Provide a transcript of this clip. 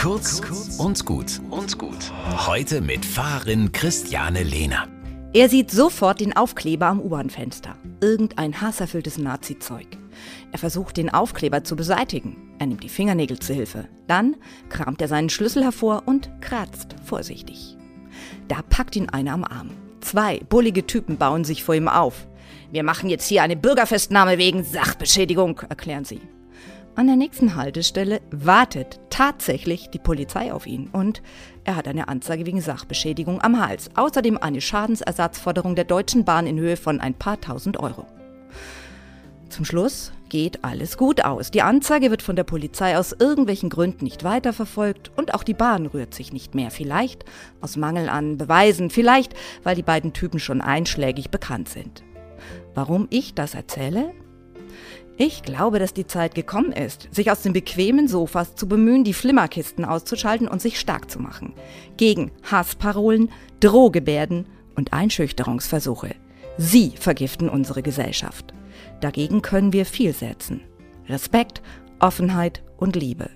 Kurz und gut und gut. Heute mit Fahrerin Christiane Lehner. Er sieht sofort den Aufkleber am U-Bahn-Fenster. Irgendein hasserfülltes Nazi-Zeug. Er versucht, den Aufkleber zu beseitigen. Er nimmt die Fingernägel zu Hilfe. Dann kramt er seinen Schlüssel hervor und kratzt vorsichtig. Da packt ihn einer am Arm. Zwei bullige Typen bauen sich vor ihm auf. Wir machen jetzt hier eine Bürgerfestnahme wegen Sachbeschädigung, erklären sie. An der nächsten Haltestelle wartet tatsächlich die Polizei auf ihn und er hat eine Anzeige wegen Sachbeschädigung am Hals. Außerdem eine Schadensersatzforderung der Deutschen Bahn in Höhe von ein paar tausend Euro. Zum Schluss geht alles gut aus. Die Anzeige wird von der Polizei aus irgendwelchen Gründen nicht weiterverfolgt und auch die Bahn rührt sich nicht mehr. Vielleicht aus Mangel an Beweisen, vielleicht weil die beiden Typen schon einschlägig bekannt sind. Warum ich das erzähle? Ich glaube, dass die Zeit gekommen ist, sich aus den bequemen Sofas zu bemühen, die Flimmerkisten auszuschalten und sich stark zu machen. Gegen Hassparolen, Drohgebärden und Einschüchterungsversuche. Sie vergiften unsere Gesellschaft. Dagegen können wir viel setzen. Respekt, Offenheit und Liebe.